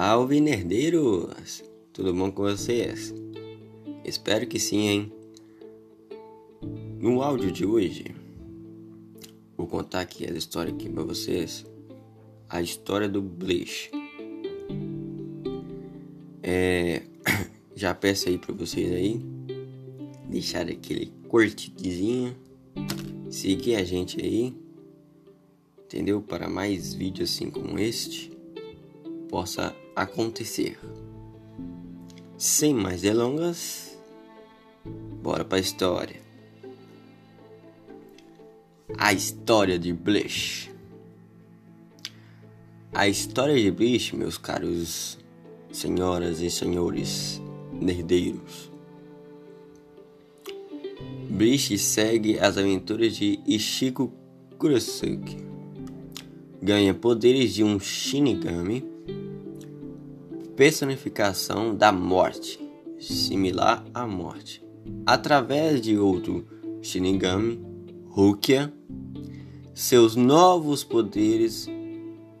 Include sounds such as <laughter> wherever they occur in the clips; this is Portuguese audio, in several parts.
Salve nerdeiros! Tudo bom com vocês? Espero que sim, hein? No áudio de hoje, vou contar aqui a história aqui para vocês. A história do Bleach. É, <coughs> já peço aí para vocês aí deixar aquele curtidinho, seguir a gente aí, entendeu? Para mais vídeos assim como este possa acontecer. Sem mais delongas, bora para a história. A história de Bleach. A história de Bleach, meus caros senhoras e senhores nerdeiros. Bleach segue as aventuras de Ishiko Kurosaki. Ganha poderes de um Shinigami personificação da morte, similar à morte, através de outro Shinigami, Rukia. Seus novos poderes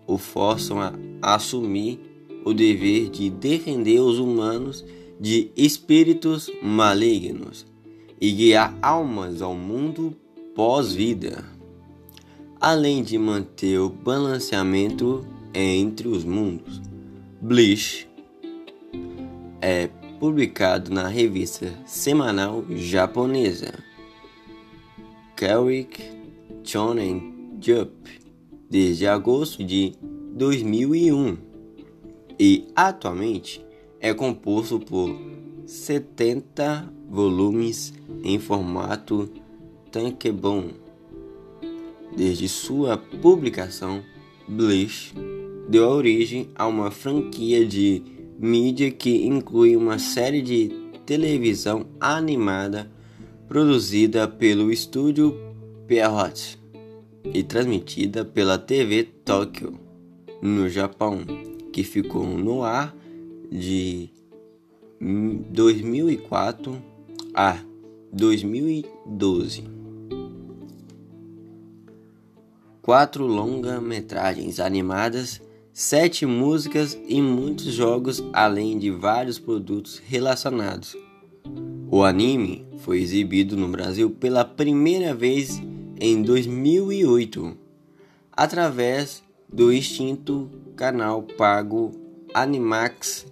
o forçam a assumir o dever de defender os humanos de espíritos malignos e guiar almas ao mundo pós-vida, além de manter o balanceamento entre os mundos. Bleach é publicado na revista semanal japonesa Karik Shonen Jump desde agosto de 2001 e atualmente é composto por 70 volumes em formato tankebon. Desde sua publicação, Bleach deu origem a uma franquia de mídia que inclui uma série de televisão animada produzida pelo estúdio Pierrot e transmitida pela TV Tóquio, no Japão, que ficou no ar de 2004 a 2012. Quatro longa-metragens animadas sete músicas e muitos jogos, além de vários produtos relacionados. O anime foi exibido no Brasil pela primeira vez em 2008, através do extinto canal pago Animax,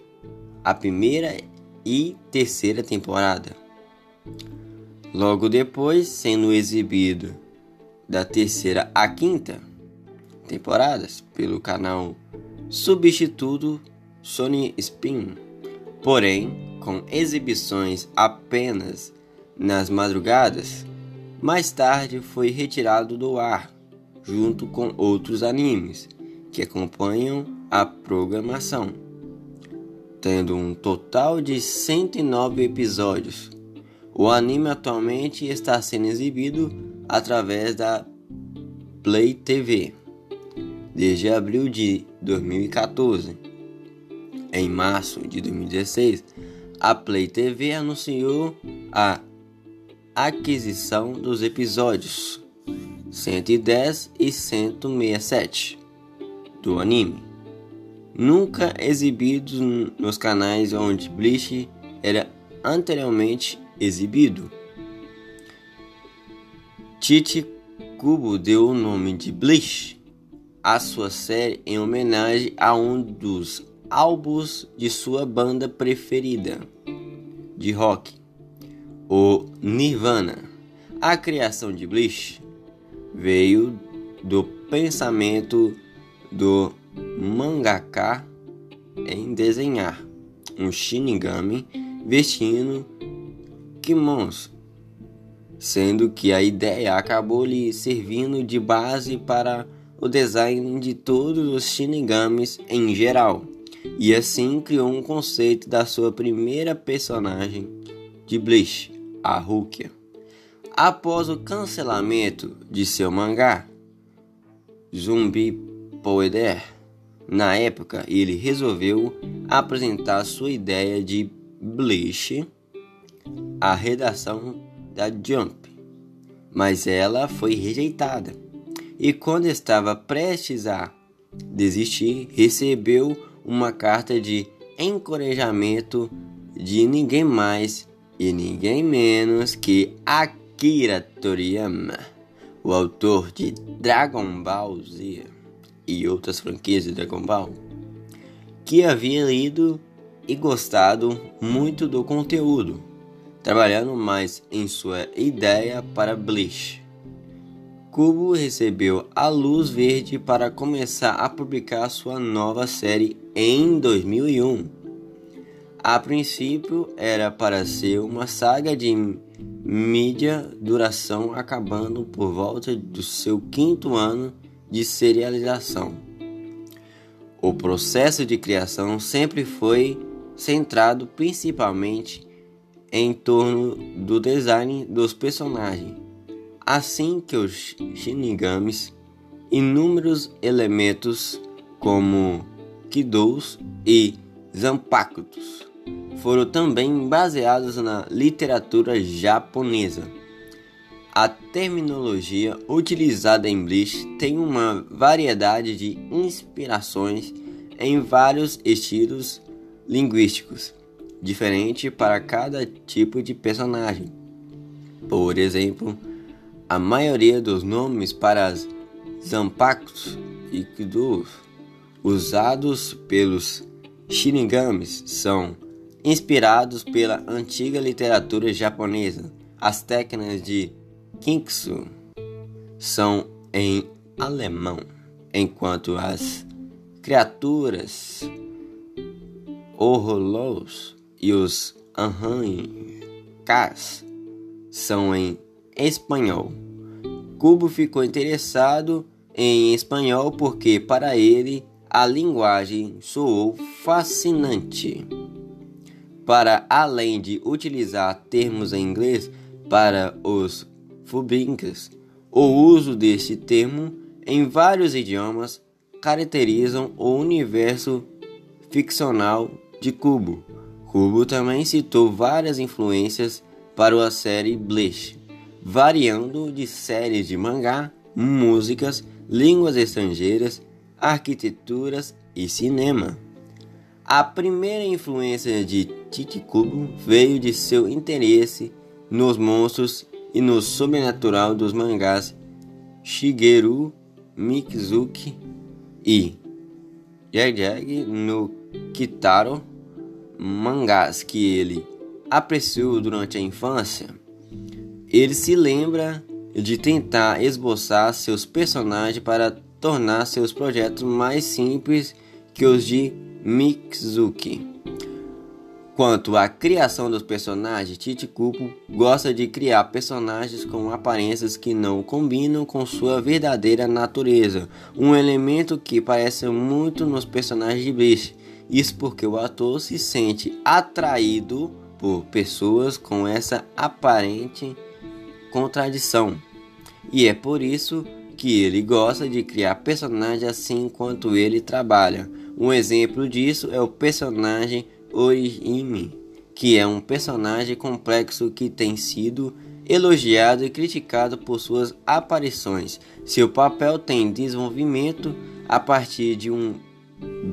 a primeira e terceira temporada. Logo depois, sendo exibido da terceira à quinta temporadas pelo canal substituto Sony Spin, porém com exibições apenas nas madrugadas. Mais tarde foi retirado do ar, junto com outros animes que acompanham a programação, tendo um total de 109 episódios. O anime atualmente está sendo exibido através da Play TV desde abril de 2014. Em março de 2016, a Play TV anunciou a aquisição dos episódios 110 e 167 do anime, nunca exibidos nos canais onde Bleach era anteriormente exibido. Tite Kubo deu o nome de Bleach a sua série em homenagem a um dos álbuns de sua banda preferida de rock, o Nirvana. A criação de Bleach veio do pensamento do mangaka em desenhar um Shinigami vestindo kimonos, sendo que a ideia acabou lhe servindo de base para o design de todos os Shinigamis em geral, e assim criou um conceito da sua primeira personagem de Bleach, a Rukia. Após o cancelamento de seu mangá, Zumbi Poeder, na época ele resolveu apresentar sua ideia de Bleach à redação da Jump, mas ela foi rejeitada e quando estava prestes a desistir, recebeu uma carta de encorajamento de ninguém mais e ninguém menos que Akira Toriyama, o autor de Dragon Ball Z e outras franquias de Dragon Ball, que havia lido e gostado muito do conteúdo, trabalhando mais em sua ideia para Bleach. Kubo recebeu a luz verde para começar a publicar sua nova série em 2001. A princípio era para ser uma saga de mídia duração acabando por volta do seu quinto ano de serialização. O processo de criação sempre foi centrado principalmente em torno do design dos personagens assim que os Shinigamis, inúmeros elementos como Kidous e Zanpakutos foram também baseados na literatura japonesa. A terminologia utilizada em Bleach tem uma variedade de inspirações em vários estilos linguísticos, diferente para cada tipo de personagem. Por exemplo, a maioria dos nomes para as Zanpakutos e Kidus usados pelos Shinigamis são inspirados pela antiga literatura japonesa. As técnicas de Kinksu são em alemão, enquanto as criaturas Horrorlos e os Anhankas são em espanhol. Cubo ficou interessado em espanhol porque, para ele, a linguagem soou fascinante. Para além de utilizar termos em inglês para os fubinkas, o uso deste termo em vários idiomas caracterizam o universo ficcional de Cubo. Cubo também citou várias influências para a série Bleach variando de séries de mangá, músicas, línguas estrangeiras, arquiteturas e cinema. A primeira influência de Chichikubo veio de seu interesse nos monstros e no sobrenatural dos mangás Shigeru Mikizuki e Jag no Kitaro, mangás que ele apreciou durante a infância. Ele se lembra de tentar esboçar seus personagens para tornar seus projetos mais simples que os de Mizuki. Quanto à criação dos personagens, Tite Kupo gosta de criar personagens com aparências que não combinam com sua verdadeira natureza, um elemento que parece muito nos personagens de Bleach. Isso porque o ator se sente atraído por pessoas com essa aparente contradição. E é por isso que ele gosta de criar personagens assim enquanto ele trabalha. Um exemplo disso é o personagem Orihime, que é um personagem complexo que tem sido elogiado e criticado por suas aparições. Seu papel tem desenvolvimento a partir de um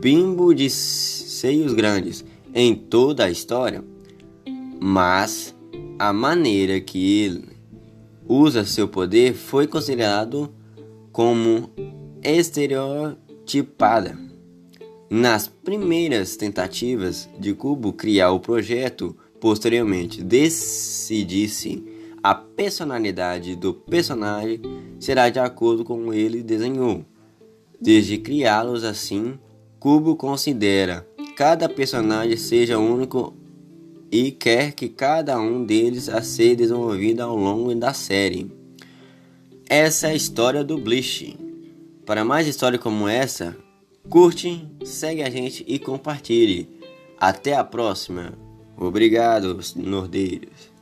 bimbo de seios grandes em toda a história, mas a maneira que ele usa seu poder foi considerado como estereotipada. Nas primeiras tentativas de Kubo criar o projeto, posteriormente decidisse a personalidade do personagem será de acordo com ele desenhou. Desde criá-los assim, Kubo considera cada personagem seja único e quer que cada um deles a ser desenvolvido ao longo da série. Essa é a história do Bleach. Para mais histórias como essa, curte, segue a gente e compartilhe. Até a próxima. Obrigado, nordeiros.